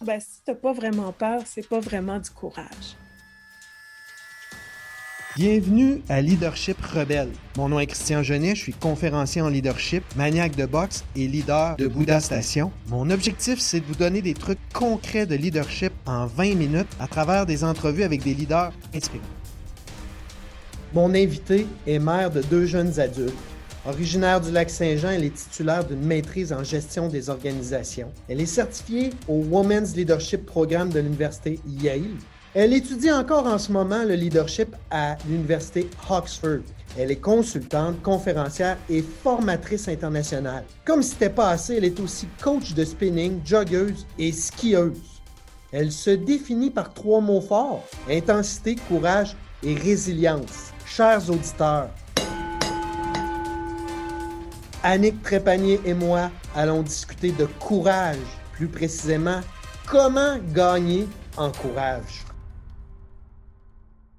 Ben, si tu n'as pas vraiment peur, c'est pas vraiment du courage. Bienvenue à Leadership Rebelle. Mon nom est Christian Genet, je suis conférencier en leadership, maniaque de boxe et leader de Bouddha Station. Mon objectif, c'est de vous donner des trucs concrets de leadership en 20 minutes à travers des entrevues avec des leaders inspirants. Mon invité est mère de deux jeunes adultes. Originaire du lac Saint-Jean, elle est titulaire d'une maîtrise en gestion des organisations. Elle est certifiée au Women's Leadership Programme de l'Université Yale elle étudie encore en ce moment le leadership à l'Université Oxford. Elle est consultante, conférencière et formatrice internationale. Comme si c'était pas assez, elle est aussi coach de spinning, joggeuse et skieuse. Elle se définit par trois mots forts intensité, courage et résilience. Chers auditeurs, Annick Trépanier et moi allons discuter de courage, plus précisément comment gagner en courage.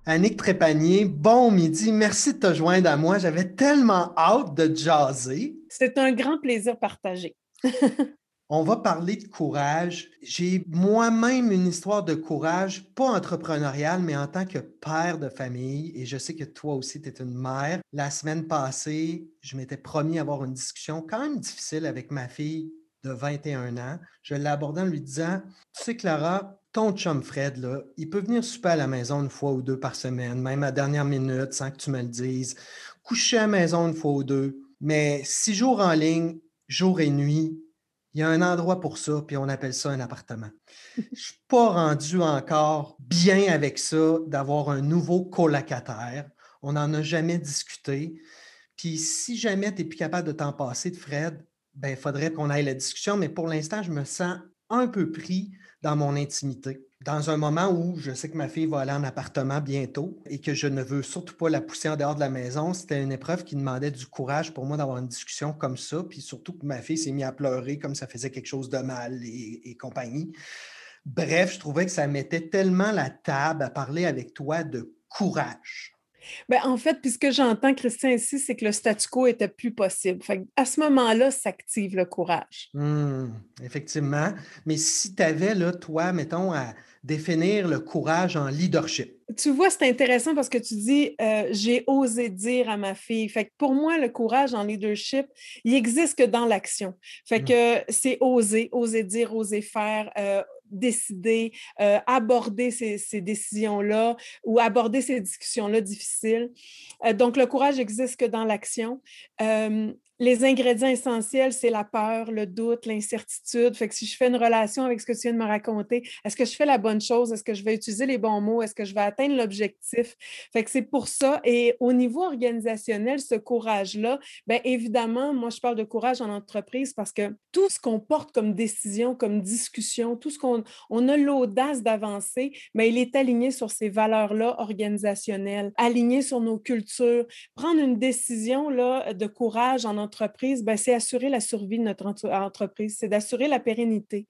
Annick Trépanier, bon midi. Merci de te joindre à moi. J'avais tellement hâte de jaser. C'est un grand plaisir partagé. On va parler de courage. J'ai moi-même une histoire de courage, pas entrepreneuriale, mais en tant que père de famille. Et je sais que toi aussi, tu es une mère. La semaine passée, je m'étais promis avoir une discussion quand même difficile avec ma fille de 21 ans. Je l'ai abordée en lui disant, tu sais, Clara, ton chum Fred, là, il peut venir souper à la maison une fois ou deux par semaine, même à dernière minute, sans que tu me le dises, coucher à la maison une fois ou deux. Mais six jours en ligne, jour et nuit, il y a un endroit pour ça, puis on appelle ça un appartement. Je ne suis pas rendu encore bien avec ça d'avoir un nouveau colocataire. On n'en a jamais discuté. Puis si jamais tu n'es plus capable de t'en passer de Fred, ben, il faudrait qu'on aille la discussion, mais pour l'instant, je me sens un peu pris dans mon intimité. Dans un moment où je sais que ma fille va aller en appartement bientôt et que je ne veux surtout pas la pousser en dehors de la maison, c'était une épreuve qui demandait du courage pour moi d'avoir une discussion comme ça. Puis surtout que ma fille s'est mise à pleurer comme ça faisait quelque chose de mal et, compagnie. Bref, je trouvais que ça mettait tellement la table à parler avec toi de courage. Ben, en fait, puisque j'entends, Christian, ici, c'est que le statu quo était plus possible. à ce moment-là, s'active le courage. Mmh, effectivement. Mais si tu avais, là, toi, mettons, à définir le courage en leadership? Tu vois, c'est intéressant parce que tu dis euh, j'ai osé dire à ma fille. Fait que pour moi, le courage en leadership, il existe que dans l'action. Fait mmh. que c'est oser, oser dire, oser faire, euh, décider, euh, aborder ces, décisions-là ou aborder ces discussions-là difficiles. Euh, donc, le courage existe que dans l'action. Euh, les ingrédients essentiels, c'est la peur, le doute, l'incertitude. Fait que si je fais une relation avec ce que tu viens de me raconter, est-ce que je fais la bonne chose? Est-ce que je vais utiliser les bons mots? Est-ce que je vais atteindre l'objectif? Fait que c'est pour ça. Et au niveau organisationnel, ce courage-là, bien évidemment, moi, je parle de courage en entreprise parce que tout ce qu'on porte comme décision, comme discussion, tout ce qu'on on a l'audace d'avancer, mais il est aligné sur ces valeurs-là organisationnelles, aligné sur nos cultures. Prendre une décision là, de courage en entreprise, entreprise, ben, c'est assurer la survie de notre entreprise, c'est d'assurer la pérennité.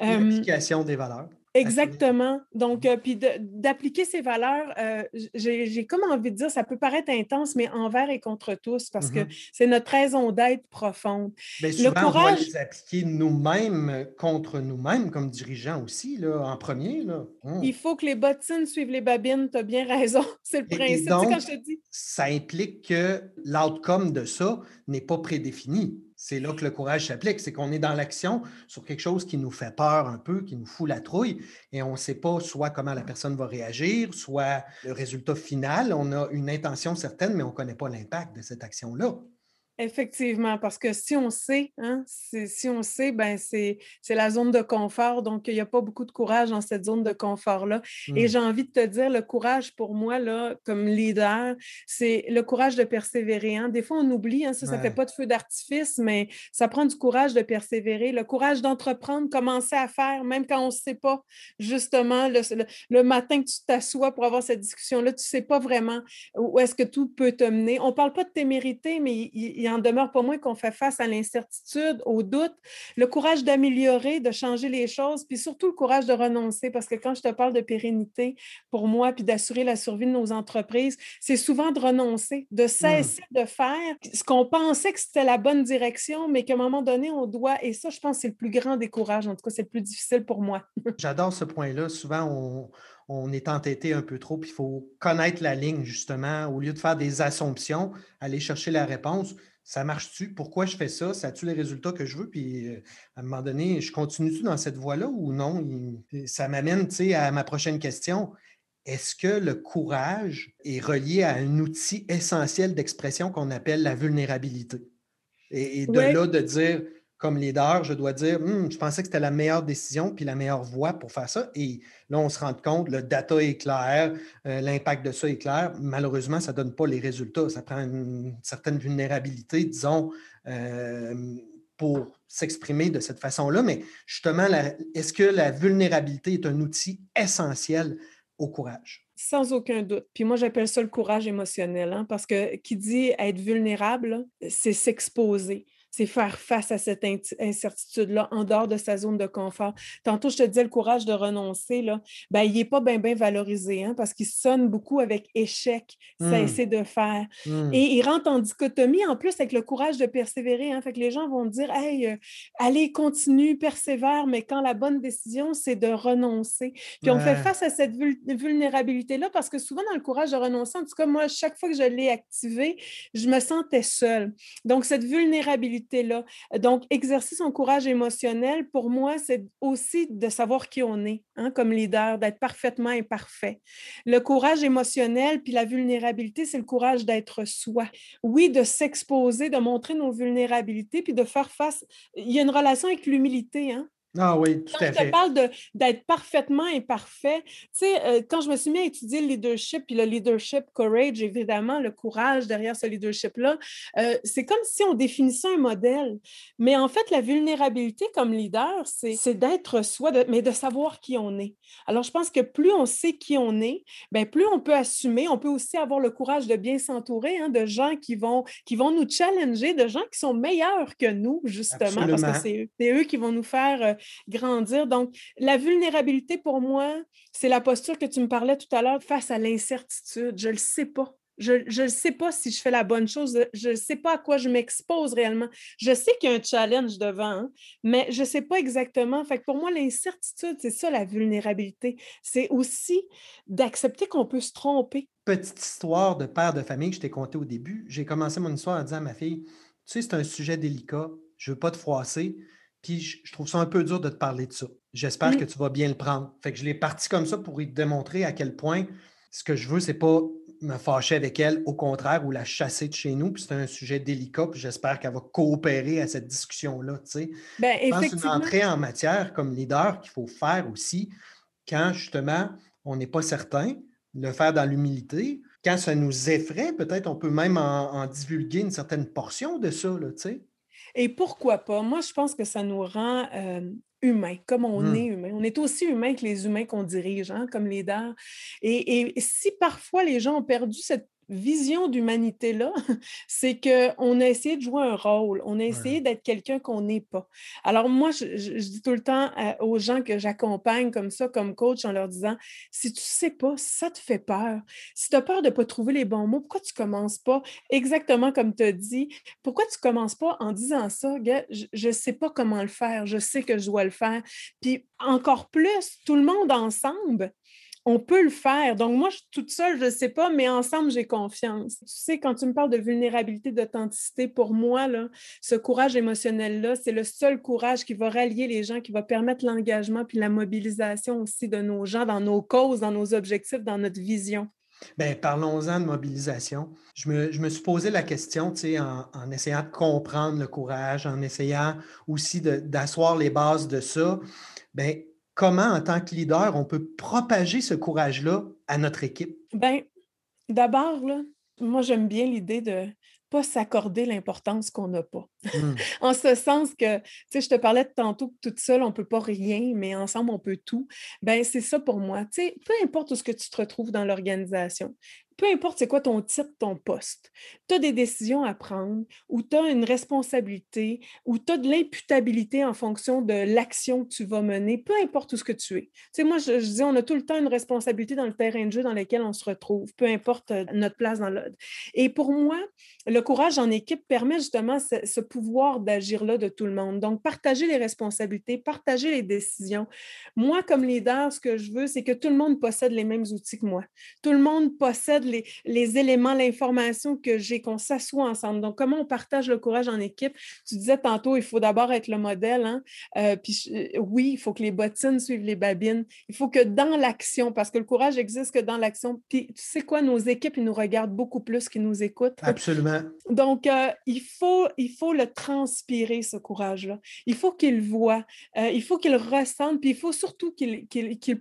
L'application des valeurs. Exactement. Donc, euh, puis d'appliquer ces valeurs, euh, j'ai comme envie de dire, ça peut paraître intense, mais envers et contre tous, parce que mmh c'est notre raison d'être profonde. Bien, souvent, le courage... on va les appliquer nous-mêmes contre nous-mêmes comme dirigeants aussi, là, en premier. Là. Mmh. Il faut que les bottines suivent les babines, tu as bien raison. C'est le principe, donc, quand je te dis. Ça implique que l'outcome de ça n'est pas prédéfini c'est là que le courage s'applique, c'est qu'on est dans l'action sur quelque chose qui nous fait peur un peu, qui nous fout la trouille, et on ne sait pas soit comment la personne va réagir, soit le résultat final. On a une intention certaine, mais on ne connaît pas l'impact de cette action-là. Effectivement, parce que si on sait, hein, si on sait, ben c'est la zone de confort. Donc, il n'y a pas beaucoup de courage dans cette zone de confort-là. Et mmh. j'ai envie de te dire, le courage pour moi, là, comme leader, c'est le courage de persévérer. Hein. Des fois, on oublie, hein, ça ne fait pas de feu d'artifice, mais ça prend du courage de persévérer, le courage d'entreprendre, commencer à faire, même quand on ne sait pas, justement, le, matin que tu t'assois pour avoir cette discussion-là, tu ne sais pas vraiment où est-ce que tout peut te mener. On ne parle pas de témérité, mais il y, il en demeure pas moins qu'on fait face à l'incertitude, au doute, le courage d'améliorer, de changer les choses, puis surtout le courage de renoncer, parce que quand je te parle de pérennité pour moi, puis d'assurer la survie de nos entreprises, c'est souvent de renoncer, de mmh. cesser de faire ce qu'on pensait que c'était la bonne direction, mais qu'à un moment donné, on doit, et ça, je pense, c'est le plus grand des courages, en tout cas, c'est le plus difficile pour moi. J'adore ce point-là. Souvent, on, on est entêté un peu trop, puis il faut connaître la ligne, justement, au lieu de faire des assumptions, aller chercher la réponse. Ça marche-tu? Pourquoi je fais ça? Ça a-tu les résultats que je veux? Puis euh, à un moment donné, je continue-tu dans cette voie-là ou non? Ça m'amène à ma prochaine question. Est-ce que le courage est relié à un outil essentiel d'expression qu'on appelle la vulnérabilité? Et, de là, de dire, comme leader, je dois dire, «Hum, je pensais que c'était la meilleure décision puis la meilleure voie pour faire ça. Et là, on se rend compte, le data est clair, euh, l'impact de ça est clair. Malheureusement, ça ne donne pas les résultats. Ça prend une certaine vulnérabilité, disons, euh, pour s'exprimer de cette façon-là. Mais justement, est-ce que la vulnérabilité est un outil essentiel au courage? Sans aucun doute. Puis moi, j'appelle ça le courage émotionnel, hein, parce que qui dit être vulnérable, c'est s'exposer c'est faire face à cette incertitude-là en dehors de sa zone de confort. Tantôt, je te disais le courage de renoncer, là, ben, il n'est pas bien bien valorisé hein, parce qu'il sonne beaucoup avec échec, ça mmh. essaie de faire. Mmh. Et il rentre en dichotomie en plus avec le courage de persévérer. Hein, fait que les gens vont dire Hey, euh, allez, continue, persévère, mais quand la bonne décision, c'est de renoncer. Puis on fait face à cette vulnérabilité-là parce que souvent, dans le courage de renoncer, en tout cas, moi, chaque fois que je l'ai activé, je me sentais seule. Donc, cette vulnérabilité, Donc, exercer son courage émotionnel, pour moi, c'est aussi de savoir qui on est hein, comme leader, d'être parfaitement imparfait. Le courage émotionnel puis la vulnérabilité, c'est le courage d'être soi. Oui, de s'exposer, de montrer nos vulnérabilités puis de faire face. Il y a une relation avec l'humilité. Hein? Ah oui, tout à fait. Je te parle d'être parfaitement imparfait. Tu sais, euh, quand je me suis mis à étudier le leadership, puis le leadership courage, évidemment, le courage derrière ce leadership-là, euh, c'est comme si on définissait un modèle. Mais en fait, la vulnérabilité comme leader, c'est d'être soi, mais de savoir qui on est. Alors, je pense que plus on sait qui on est, bien, plus on peut assumer, on peut aussi avoir le courage de bien s'entourer hein, de gens qui vont, qui vont nous challenger, de gens qui sont meilleurs que nous, justement, parce que c'est eux qui vont nous faire euh, grandir. Donc, la vulnérabilité pour moi, c'est la posture que tu me parlais tout à l'heure face à l'incertitude. Je ne le sais pas. Je ne sais pas si je fais la bonne chose. Je ne sais pas à quoi je m'expose réellement. Je sais qu'il y a un challenge devant, hein, mais je ne sais pas exactement. Fait que pour moi, l'incertitude, c'est ça la vulnérabilité. C'est aussi d'accepter qu'on peut se tromper. Petite histoire de père de famille que je t'ai contée au début. J'ai commencé mon histoire en disant à ma fille, tu sais, c'est un sujet délicat. Je ne veux pas te froisser. Puis je, trouve ça un peu dur de te parler de ça. J'espère que tu vas bien le prendre. Fait que je l'ai parti comme ça pour lui démontrer à quel point ce que je veux, c'est pas me fâcher avec elle, au contraire, ou la chasser de chez nous. Puis c'est un sujet délicat, puis j'espère qu'elle va coopérer à cette discussion-là. Tu sais. Ben, je pense une entrée en matière comme leader qu'il faut faire aussi quand justement on n'est pas certain, le faire dans l'humilité. Quand ça nous effraie, peut-être on peut même en, divulguer une certaine portion de ça. Là, tu sais. Et pourquoi pas? Moi, je pense que ça nous rend humains, comme on mmh. est humain. On est aussi humain que les humains qu'on dirige, hein, comme les dards. et, si parfois les gens ont perdu cette vision d'humanité-là, c'est qu'on a essayé de jouer un rôle, on a essayé d'être quelqu'un qu'on n'est pas. Alors moi, je, dis tout le temps aux gens que j'accompagne comme ça, comme coach, en leur disant, si tu ne sais pas, ça te fait peur, si tu as peur de ne pas trouver les bons mots, pourquoi tu ne commences pas exactement comme tu as dit? Pourquoi tu ne commences pas en disant ça, je ne sais pas comment le faire, je sais que je dois le faire. Puis encore plus, tout le monde ensemble, on peut le faire. Donc, moi, toute seule, je ne sais pas, mais ensemble, j'ai confiance. Tu sais, quand tu me parles de vulnérabilité, d'authenticité, pour moi, là, ce courage émotionnel-là, c'est le seul courage qui va rallier les gens, qui va permettre l'engagement puis la mobilisation aussi de nos gens dans nos causes, dans nos objectifs, dans notre vision. Bien, parlons-en de mobilisation. Je me, suis posé la question, tu sais, en, en, essayant de comprendre le courage, en essayant aussi d'asseoir les bases de ça. Bien, comment, en tant que leader, on peut propager ce courage-là à notre équipe? Bien, d'abord, moi, j'aime bien l'idée de ne pas s'accorder l'importance qu'on n'a pas. Mmh. en ce sens que, tu sais, je te parlais de tantôt que toute seule, on ne peut pas rien, mais ensemble, on peut tout. Ben c'est ça pour moi. Tu sais, peu importe où ce que tu te retrouves dans l'organisation, peu importe c'est quoi ton titre, ton poste, tu as des décisions à prendre ou tu as une responsabilité ou tu as de l'imputabilité en fonction de l'action que tu vas mener, peu importe où ce que tu es. Tu sais, moi, je, dis, on a tout le temps une responsabilité dans le terrain de jeu dans lequel on se retrouve, peu importe euh, notre place dans le... Et pour moi, le courage en équipe permet justement ce, ce pouvoir d'agir-là de tout le monde. Donc, partager les responsabilités, partager les décisions. Moi, comme leader, ce que je veux, c'est que tout le monde possède les mêmes outils que moi. Tout le monde possède les, les éléments, l'information que j'ai, qu'on s'assoit ensemble. Donc, comment on partage le courage en équipe? Tu disais tantôt, il faut d'abord être le modèle. Hein? Euh, puis euh, oui, il faut que les bottines suivent les babines. Il faut que dans l'action, parce que le courage existe que dans l'action. Puis tu sais quoi, nos équipes, ils nous regardent beaucoup plus qu'ils nous écoutent. Absolument. Donc, euh, il, faut, il faut le transpirer, ce courage-là. Il faut qu'ils voient, il faut qu'ils ressentent, puis il faut surtout qu'ils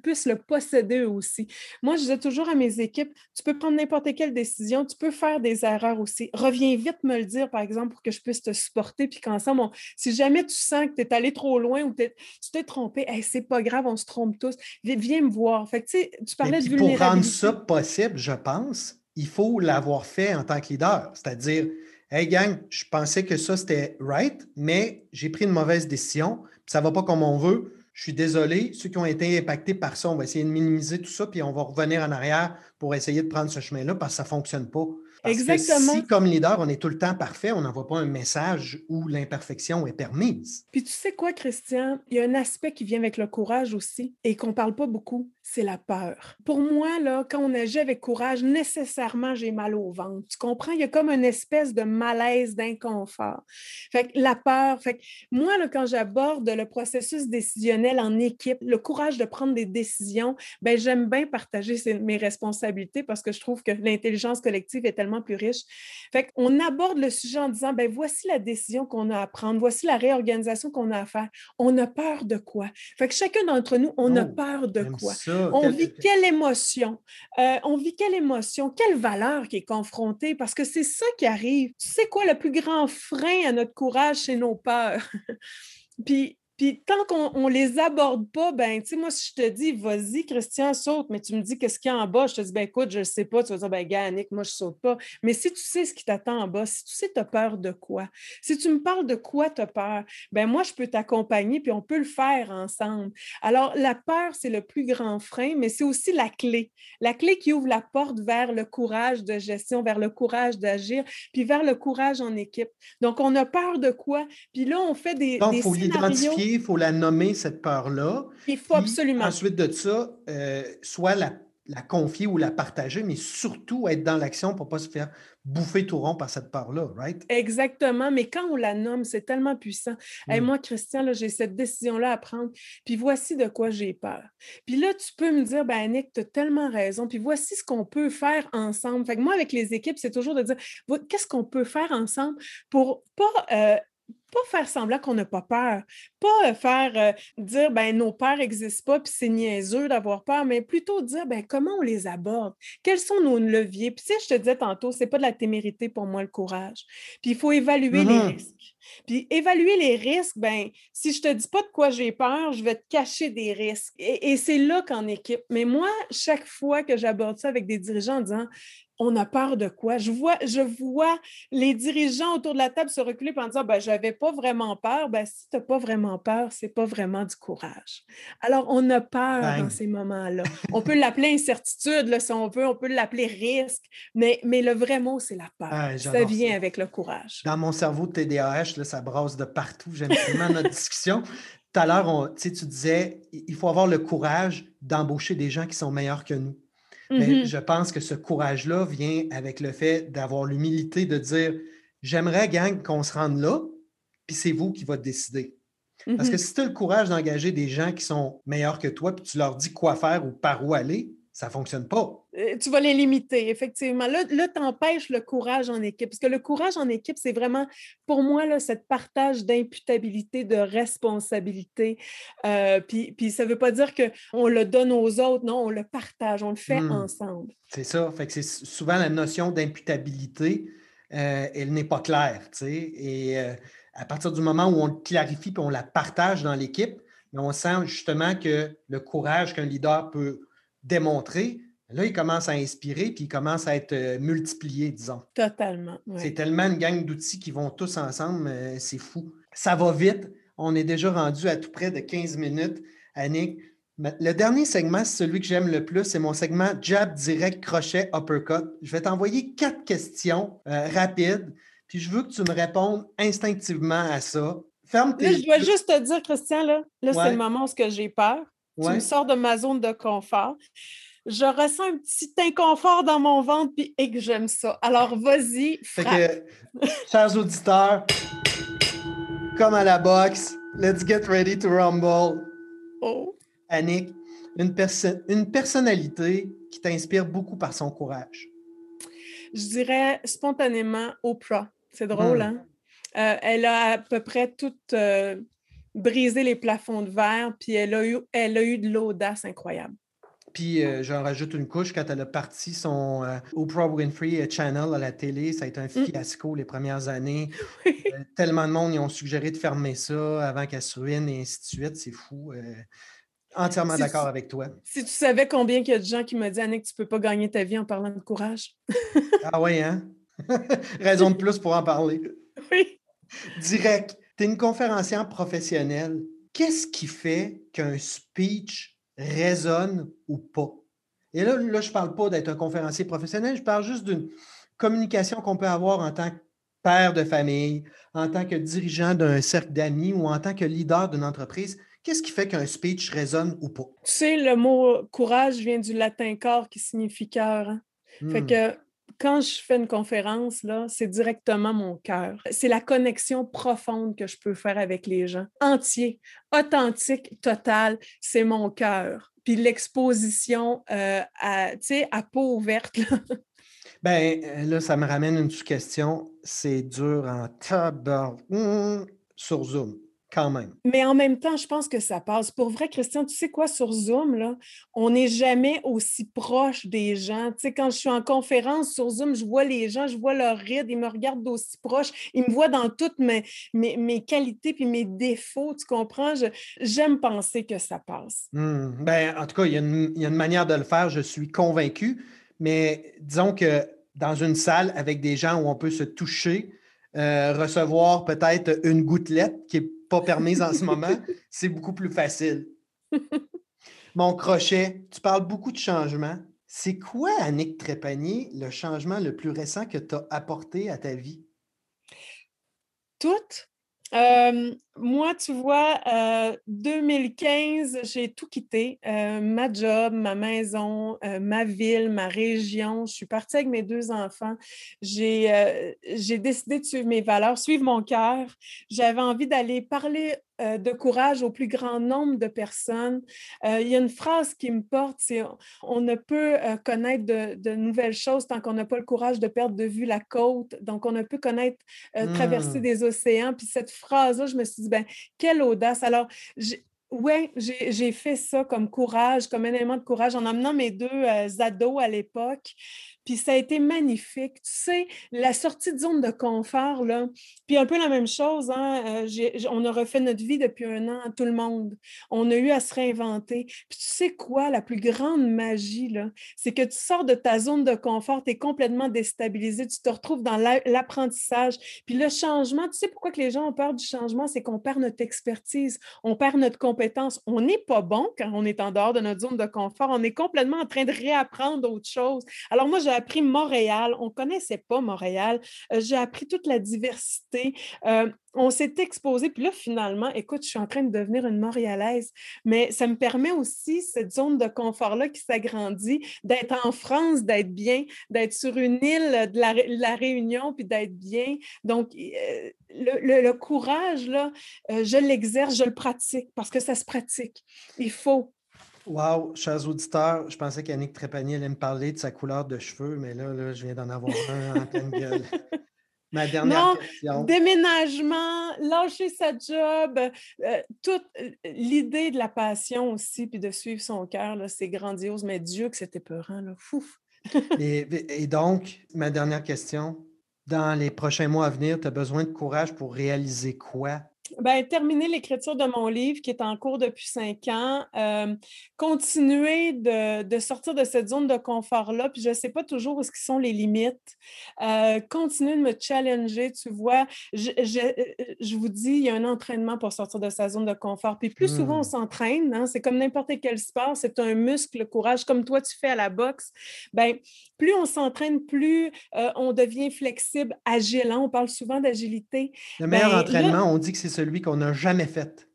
puissent le posséder aussi. Moi, je disais toujours à mes équipes, tu peux prendre n'importe quelle décision, tu peux faire des erreurs aussi. Reviens vite me le dire, par exemple, pour que je puisse te supporter, puis qu'ensemble, si jamais tu sens que tu es allé trop loin ou tu t'es trompé, c'est pas grave, on se trompe tous. Viens me voir. Fait tu parlais de vulnérabilité. Pour rendre ça possible, je pense, il faut l'avoir fait en tant que leader. C'est-à-dire, Hey gang, je pensais que ça c'était right, mais j'ai pris une mauvaise décision, ça ne va pas comme on veut. Je suis désolé. Ceux qui ont été impactés par ça, on va essayer de minimiser tout ça, puis on va revenir en arrière pour essayer de prendre ce chemin-là parce que ça ne fonctionne pas. Exactement. si, comme leader, on est tout le temps parfait, on n'envoie pas un message où l'imperfection est permise. Puis tu sais quoi, Christian? Il y a un aspect qui vient avec le courage aussi et qu'on ne parle pas beaucoup, c'est la peur. Pour moi, là, quand on agit avec courage, nécessairement, j'ai mal au ventre. Tu comprends? Il y a comme une espèce de malaise, d'inconfort. Fait que la peur, fait que moi, là, quand j'aborde le processus décisionnel en équipe, le courage de prendre des décisions, ben j'aime bien partager mes responsabilités parce que je trouve que l'intelligence collective est tellement plus riche. Fait qu'on aborde le sujet en disant, ben voici la décision qu'on a à prendre, voici la réorganisation qu'on a à faire. On a peur de quoi? Fait que chacun d'entre nous, on a oh, peur de quoi? On vit quelle émotion? Euh, on vit quelle émotion? Quelle valeur qui est confrontée? Parce que c'est ça qui arrive. Tu sais quoi, le plus grand frein à notre courage, c'est nos peurs. Puis puis tant qu'on ne les aborde pas, ben, tu sais, moi, si je te dis, vas-y, Christian, saute, mais tu me dis qu'est-ce qu'il y a en bas, je te dis, ben, écoute, je ne sais pas, tu vas dire, ben, gars, Annick, moi, je ne saute pas. Mais si tu sais ce qui t'attend en bas, si tu sais, tu as peur de quoi, si tu me parles de quoi tu as peur, ben, moi, je peux t'accompagner, puis on peut le faire ensemble. Alors, la peur, c'est le plus grand frein, mais c'est aussi la clé. La clé qui ouvre la porte vers le courage de gestion, vers le courage d'agir, puis vers le courage en équipe. Donc, on a peur de quoi? Puis là, on fait des, Donc, des faut scénarios il faut la nommer, cette peur-là. Il faut absolument. Ensuite de ça, euh, soit la, confier ou la partager, mais surtout être dans l'action pour ne pas se faire bouffer tout rond par cette peur-là, right? Exactement, mais quand on la nomme, c'est tellement puissant. Et hmm. moi, Christian, j'ai cette décision-là à prendre, puis voici de quoi j'ai peur. Puis là, tu peux me dire, ben Annick, tu as tellement raison, puis voici ce qu'on peut faire ensemble. Fait que moi, avec les équipes, c'est toujours de dire, qu'est-ce qu'on peut faire ensemble pour pas euh, pas faire semblant qu'on n'a pas peur, pas euh, faire euh, dire ben nos peurs n'existent pas puis c'est niaiseux d'avoir peur, mais plutôt dire ben comment on les aborde, quels sont nos leviers? Puis tu sais, je te disais tantôt, c'est pas de la témérité pour moi le courage. Puis il faut évaluer les mmh risques. Puis évaluer les risques, ben si je te dis pas de quoi j'ai peur, je vais te cacher des risques. Et, et c'est là qu'en équipe. Mais moi, chaque fois que j'aborde ça avec des dirigeants en disant on a peur de quoi? Je vois, je vois les dirigeants autour de la table se reculer en disant ben, Je n'avais pas vraiment peur. Ben, si tu n'as pas vraiment peur, ce n'est pas vraiment du courage. Alors, on a peur dans ces moments-là. on peut l'appeler incertitude, là, si on veut, on peut l'appeler risque, mais, mais le vrai mot, c'est la peur. ça vient avec le courage. Dans mon cerveau de TDAH, là, ça brasse de partout. J'aime tellement notre discussion. Tout à l'heure, tu disais il faut avoir le courage d'embaucher des gens qui sont meilleurs que nous. Mais mm-hmm. je pense que ce courage-là vient avec le fait d'avoir l'humilité de dire J'aimerais, gang, qu'on se rende là, puis c'est vous qui va décider. Parce que mm-hmm. si tu as le courage d'engager des gens qui sont meilleurs que toi, puis tu leur dis quoi faire ou par où aller, ça ne fonctionne pas. Euh, tu vas les limiter, effectivement. Là, là tu empêches le courage en équipe. Parce que le courage en équipe, c'est vraiment, pour moi, là, cette partage d'imputabilité, de responsabilité. Euh, puis, puis ça ne veut pas dire qu'on le donne aux autres, non, on le partage, on le fait hmm. ensemble. C'est ça. Fait que c'est souvent la notion d'imputabilité, euh, elle n'est pas claire. Et à partir du moment où on le clarifie et on la partage dans l'équipe, on sent justement que le courage qu'un leader peut démontrer Là, il commence à inspirer, puis il commence à être euh, multiplié, disons. Totalement. C'est tellement une gang d'outils qui vont tous ensemble, c'est fou. Ça va vite. On est déjà rendu à tout près de 15 minutes. Annick, le dernier segment, c'est celui que j'aime le plus, c'est mon segment jab, direct, crochet, uppercut. Je vais t'envoyer quatre questions euh, rapides, puis je veux que tu me répondes instinctivement à ça. Ferme tes... Là, je dois juste te dire, Christian, là, là c'est le moment où j'ai peur. Tu me sors de ma zone de confort. Je ressens un petit inconfort dans mon ventre puis, et que j'aime ça. Alors, vas-y, frappe. chers auditeurs, comme à la boxe, let's get ready to rumble. Oh. Annick, une, une personnalité qui t'inspire beaucoup par son courage? Je dirais spontanément Oprah. C'est drôle, hmm. hein? Euh, elle a à peu près tout euh, brisé les plafonds de verre, puis elle a eu, elle a eu de l'audace incroyable. Puis euh, j'en rajoute une couche, quand elle a parti son Oprah Winfrey Channel à la télé, ça a été un hmm. fiasco les premières années. tellement de monde y ont suggéré de fermer ça avant qu'elle se ruine et ainsi de suite. C'est fou. Entièrement d'accord avec toi. Si tu savais combien il y a de gens qui m'ont dit Annick, tu ne peux pas gagner ta vie en parlant de courage. ah oui, hein? Raison de plus pour en parler. Oui. Direct. Tu es une conférencière professionnelle. Qu'est-ce qui fait qu'un speech résonne ou pas? Et là, là je ne parle pas d'être un conférencier professionnel, je parle juste d'une communication qu'on peut avoir en tant que père de famille, en tant que dirigeant d'un cercle d'amis ou en tant que leader d'une entreprise. Qu'est-ce qui fait qu'un speech résonne ou pas? Tu sais, le mot courage vient du latin corps qui signifie cœur. Hein. Fait hmm. que quand je fais une conférence, là, c'est directement mon cœur. C'est la connexion profonde que je peux faire avec les gens. Entier, authentique, total, c'est mon cœur. Puis l'exposition euh, à, à peau ouverte. Là. Ben, euh, là, ça me ramène une question. C'est dur en tabac sur Zoom quand même. Mais en même temps, je pense que ça passe. Pour vrai, Christian, tu sais quoi, sur Zoom, là, on n'est jamais aussi proche des gens. Tu sais, quand je suis en conférence sur Zoom, je vois les gens, je vois leurs rides, ils me regardent d'aussi proche, ils me voient dans toutes mes, mes, qualités puis mes défauts, tu comprends? J'aime penser que ça passe. Hmm. Ben, en tout cas, il y, a une, il y a une manière de le faire, je suis convaincu, mais disons que dans une salle avec des gens où on peut se toucher, euh, recevoir peut-être une gouttelette qui n'est pas permise en ce moment, c'est beaucoup plus facile. Mon crochet, tu parles beaucoup de changements. C'est quoi, Annick Trépanier, le changement le plus récent que tu as apporté à ta vie? Tout moi, tu vois, 2015, j'ai tout quitté. ma job, ma maison, ma ville, ma région. Je suis partie avec mes deux enfants. J'ai décidé de suivre mes valeurs, suivre mon cœur. J'avais envie d'aller parler de courage au plus grand nombre de personnes. il y a une phrase qui me porte, c'est on ne peut connaître de, nouvelles choses tant qu'on n'a pas le courage de perdre de vue la côte. Donc, on ne peut connaître, traverser mmh. des océans. Puis cette phrase-là, je me suis dit, ben, quelle audace. Alors, oui, j'ai fait ça comme courage, comme élément de courage en emmenant mes deux ados à l'époque. Puis ça a été magnifique. Tu sais, la sortie de zone de confort, là, puis un peu la même chose, hein, euh, on a refait notre vie depuis un an, tout le monde. On a eu à se réinventer. Puis tu sais quoi, la plus grande magie, là, c'est que tu sors de ta zone de confort, tu es complètement déstabilisé, tu te retrouves dans l'apprentissage. Puis le changement, tu sais pourquoi que les gens ont peur du changement, c'est qu'on perd notre expertise, on perd notre compétence. On n'est pas bon quand on est en dehors de notre zone de confort, on est complètement en train de réapprendre autre chose. Alors moi, j'ai appris Montréal. On ne connaissait pas Montréal. Euh, j'ai appris toute la diversité. Euh, on s'est exposé. Puis là, finalement, écoute, je suis en train de devenir une Montréalaise. Mais ça me permet aussi, cette zone de confort-là qui s'agrandit, d'être en France, d'être bien, d'être sur une île de la, Réunion, puis d'être bien. Donc, euh, le, courage, là, je l'exerce, je le pratique parce que ça se pratique. Il faut. Wow, chers auditeurs, je pensais qu'Annick Trépanier allait me parler de sa couleur de cheveux, mais là, là je viens d'en avoir un en pleine gueule. Ma dernière non, question. Déménagement, lâcher sa job, euh, toute euh, l'idée de la passion aussi, puis de suivre son cœur, c'est grandiose, mais Dieu que c'était peurant, là, fouf. et, et, donc, ma dernière question, dans les prochains mois à venir, tu as besoin de courage pour réaliser quoi? Ben, terminer l'écriture de mon livre qui est en cours depuis cinq ans, euh, continuer de, sortir de cette zone de confort-là, puis je ne sais pas toujours où sont les limites, euh, continuer de me challenger, tu vois. Je, je, vous dis, il y a un entraînement pour sortir de sa zone de confort. Puis plus souvent on mmh. s'entraîne, hein, c'est comme n'importe quel sport, c'est un muscle, le courage, comme toi tu fais à la boxe. Ben, plus on s'entraîne, plus euh, on devient flexible, agile. Hein. On parle souvent d'agilité. Le meilleur ben, entraînement, on dit que c'est celui qu'on n'a jamais fait.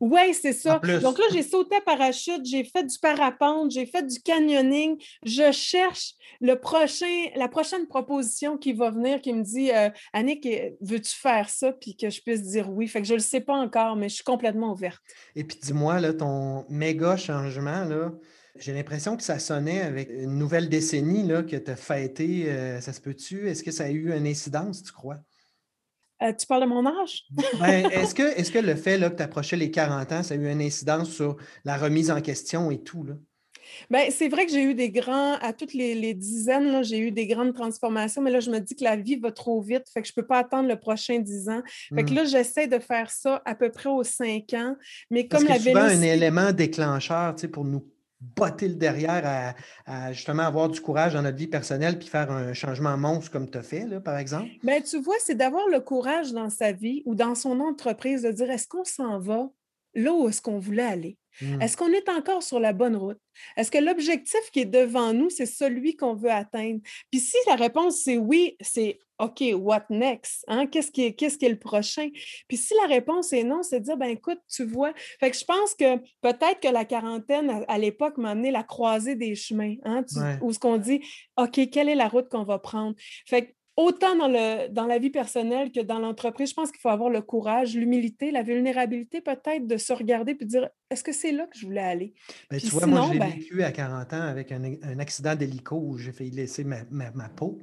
Oui, c'est ça. Donc là, j'ai sauté à parachute, j'ai fait du parapente, j'ai fait du canyoning. Je cherche le prochain, la prochaine proposition qui va venir qui me dit euh, Annick, veux-tu faire ça? Puis que je puisse dire oui. Fait que je ne le sais pas encore, mais je suis complètement ouverte. Et puis dis-moi, là, ton méga changement, là, j'ai l'impression que ça sonnait avec une nouvelle décennie là, que tu as fêté. Euh, ça se peut-tu? Est-ce que ça a eu une incidence, tu crois? Euh, tu parles de mon âge? Ben, est-ce, que, est que le fait là, que tu approchais les 40 ans, ça a eu une incidence sur la remise en question et tout? Là? Bien, c'est vrai que j'ai eu des grands, à toutes les, dizaines, j'ai eu des grandes transformations, mais là, je me dis que la vie va trop vite, fait que je ne peux pas attendre le prochain 10 ans. Fait que mmh. là, j'essaie de faire ça à peu près aux 5 ans. Mais comme Parce que souvent, un élément déclencheur, tu sais, pour nous botter le derrière à, justement avoir du courage dans notre vie personnelle puis faire un changement monstre comme tu as fait, là, par exemple? Bien, tu vois, c'est d'avoir le courage dans sa vie ou dans son entreprise de dire est-ce qu'on s'en va là où est-ce qu'on voulait aller? Mmh. Est-ce qu'on est encore sur la bonne route? Est-ce que l'objectif qui est devant nous, c'est celui qu'on veut atteindre? Puis si la réponse c'est oui, c'est OK, what next? Hein? Qu'est-ce qui, est, qu'est-ce qui est le prochain? Puis si la réponse est non, c'est de dire, ben écoute, tu vois. Fait que je pense que peut-être que la quarantaine, à, l'époque, m'a amené la croisée des chemins, hein? où ce qu'on dit, OK, quelle est la route qu'on va prendre? Fait que autant dans, le, dans la vie personnelle que dans l'entreprise, je pense qu'il faut avoir le courage, l'humilité, la vulnérabilité peut-être de se regarder et de dire est-ce que c'est là que je voulais aller? Ben, tu vois, moi, j'ai ben vécu à 40 ans avec un, accident d'hélico où j'ai failli laisser ma, ma peau.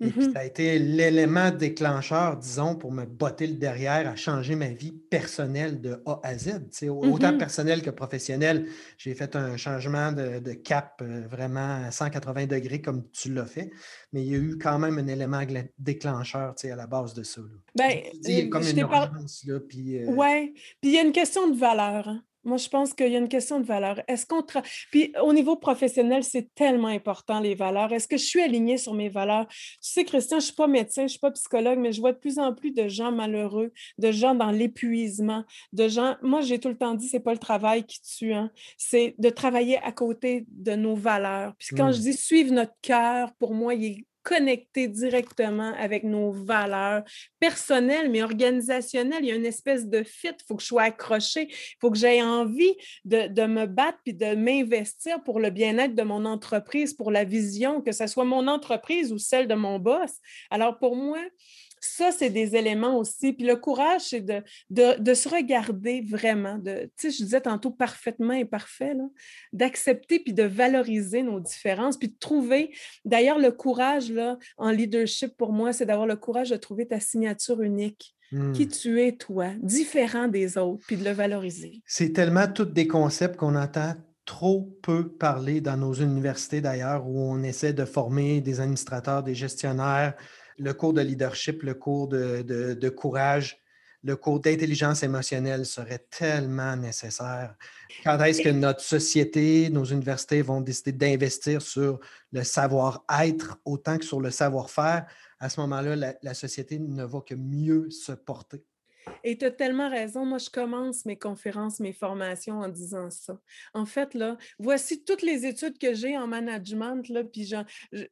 Et puis, mmh ça a été l'élément déclencheur, disons, pour me botter le derrière à changer ma vie personnelle de A à Z. Autant personnel que professionnel. J'ai fait un changement de, cap euh, vraiment à 180 degrés comme tu l'as fait. Mais il y a eu quand même un élément déclencheur à la base de ça. Ben, il y a comme une urgence. Puis, euh Oui, puis il y a une question de valeur. Hein. Moi, je pense qu'il y a une question de valeur. Est-ce qu'on Puis au niveau professionnel, c'est tellement important, les valeurs. Est-ce que je suis alignée sur mes valeurs? Tu sais, Christian, je ne suis pas médecin, je ne suis pas psychologue, mais je vois de plus en plus de gens malheureux, de gens dans l'épuisement, de gens. Moi, j'ai tout le temps dit, ce n'est pas le travail qui tue, hein. c'est de travailler à côté de nos valeurs. Puis quand je mmh. dis suivre notre cœur, pour moi, il est connecter directement avec nos valeurs personnelles, mais organisationnelles. Il y a une espèce de fit. Il faut que je sois accroché. Il faut que j'aie envie de, de, me battre puis de m'investir pour le bien-être de mon entreprise, pour la vision, que ce soit mon entreprise ou celle de mon boss. Alors, pour moi, ça, c'est des éléments aussi. Puis le courage, c'est de, de, se regarder vraiment, de, tu sais, je disais tantôt parfaitement imparfait, d'accepter puis de valoriser nos différences, puis de trouver, d'ailleurs, le courage là, en leadership, pour moi, c'est d'avoir le courage de trouver ta signature unique. Qui mmh. tu es, toi, différent des autres, puis de le valoriser. C'est tellement tous des concepts qu'on entend trop peu parler dans nos universités d'ailleurs, où on essaie de former des administrateurs, des gestionnaires, le cours de leadership, le cours de, courage, le cours d'intelligence émotionnelle serait tellement nécessaire. Quand est-ce que notre société, nos universités vont décider d'investir sur le savoir-être autant que sur le savoir-faire? À ce moment-là, la société ne va que mieux se porter. Et tu as tellement raison. Moi, je commence mes conférences, mes formations en disant ça. En fait, voici toutes les études que j'ai en management, là, puis je,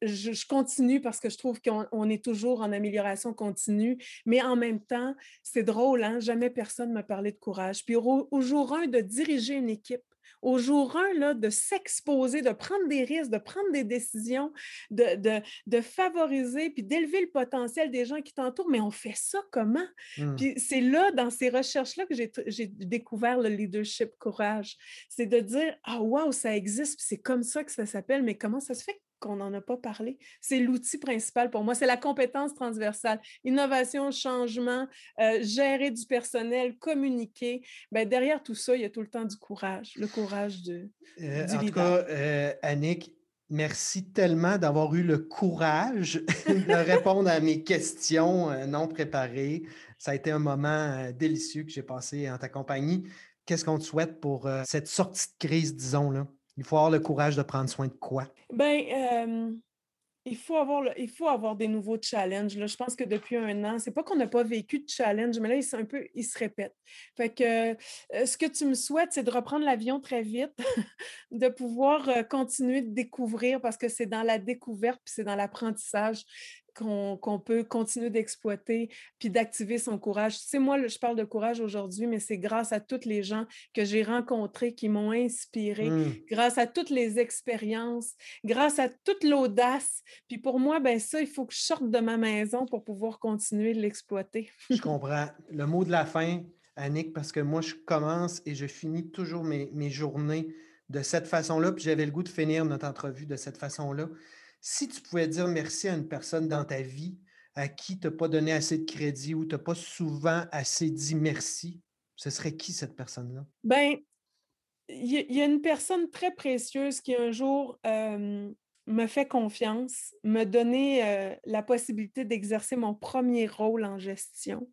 je, continue parce que je trouve qu'on est toujours en amélioration continue. Mais en même temps, c'est drôle, hein? Jamais personne ne m'a parlé de courage. Puis au jour un, de diriger une équipe, au jour 1 là, de s'exposer, de prendre des risques, de prendre des décisions, de, de, favoriser puis d'élever le potentiel des gens qui t'entourent. Mais on fait ça comment? Mmh. Puis c'est là, dans ces recherches-là, que j'ai découvert le leadership courage. C'est de dire, ah, wow, ça existe, puis c'est comme ça que ça s'appelle, mais comment ça se fait qu'on n'en a pas parlé. C'est l'outil principal pour moi. C'est la compétence transversale. Innovation, changement, euh, gérer du personnel, communiquer. Ben, derrière tout ça, il y a tout le temps du courage, le courage de, euh, en tout cas, euh, Annick, merci tellement d'avoir eu le courage de répondre à mes questions non préparées. Ça a été un moment délicieux que j'ai passé en ta compagnie. Qu'est-ce qu'on te souhaite pour cette sortie de crise, disons là? Il faut avoir le courage de prendre soin de quoi? Ben, il faut avoir, il faut avoir des nouveaux challenges. Je pense que depuis un an, c'est pas qu'on n'a pas vécu de challenge, mais là, il, un peu, se répète. Fait que euh, ce que tu me souhaites, c'est de reprendre l'avion très vite, de pouvoir euh, continuer de découvrir parce que c'est dans la découverte puis c'est dans l'apprentissage qu'on peut continuer d'exploiter puis d'activer son courage. Tu sais, moi, je parle de courage aujourd'hui, mais c'est grâce à toutes les gens que j'ai rencontrés qui m'ont inspiré, mmh. grâce à toutes les expériences, grâce à toute l'audace. Puis pour moi, ben ça, il faut que je sorte de ma maison pour pouvoir continuer de l'exploiter. je comprends. Le mot de la fin, Annick, parce que moi, je commence et je finis toujours mes, mes journées de cette façon-là, puis j'avais le goût de finir notre entrevue de cette façon-là. Si tu pouvais dire merci à une personne dans ta vie à qui tu n'as pas donné assez de crédit ou tu n'as pas souvent assez dit merci, ce serait qui cette personne-là? Bien, il y, a une personne très précieuse qui un jour me fait confiance, me donner euh, la possibilité d'exercer mon premier rôle en gestion.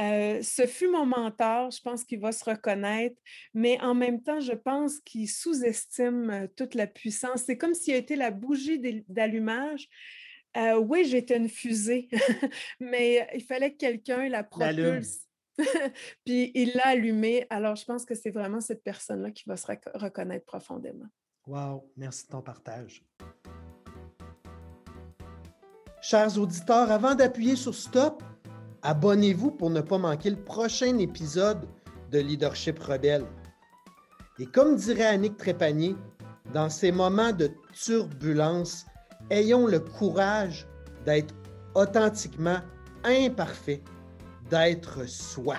Euh, ce fut mon mentor, je pense qu'il va se reconnaître, mais en même temps, je pense qu'il sous-estime toute la puissance. C'est comme s'il a été la bougie d'allumage. oui, j'étais une fusée, mais il fallait que quelqu'un la propulse. Puis il l'a allumée. Alors, je pense que c'est vraiment cette personne-là qui va se reconnaître profondément. Wow, merci de ton partage. Chers auditeurs, avant d'appuyer sur Stop, abonnez-vous pour ne pas manquer le prochain épisode de Leadership Rebelle. Et comme dirait Annick Trépanier, dans ces moments de turbulence, ayons le courage d'être authentiquement imparfait, d'être soi.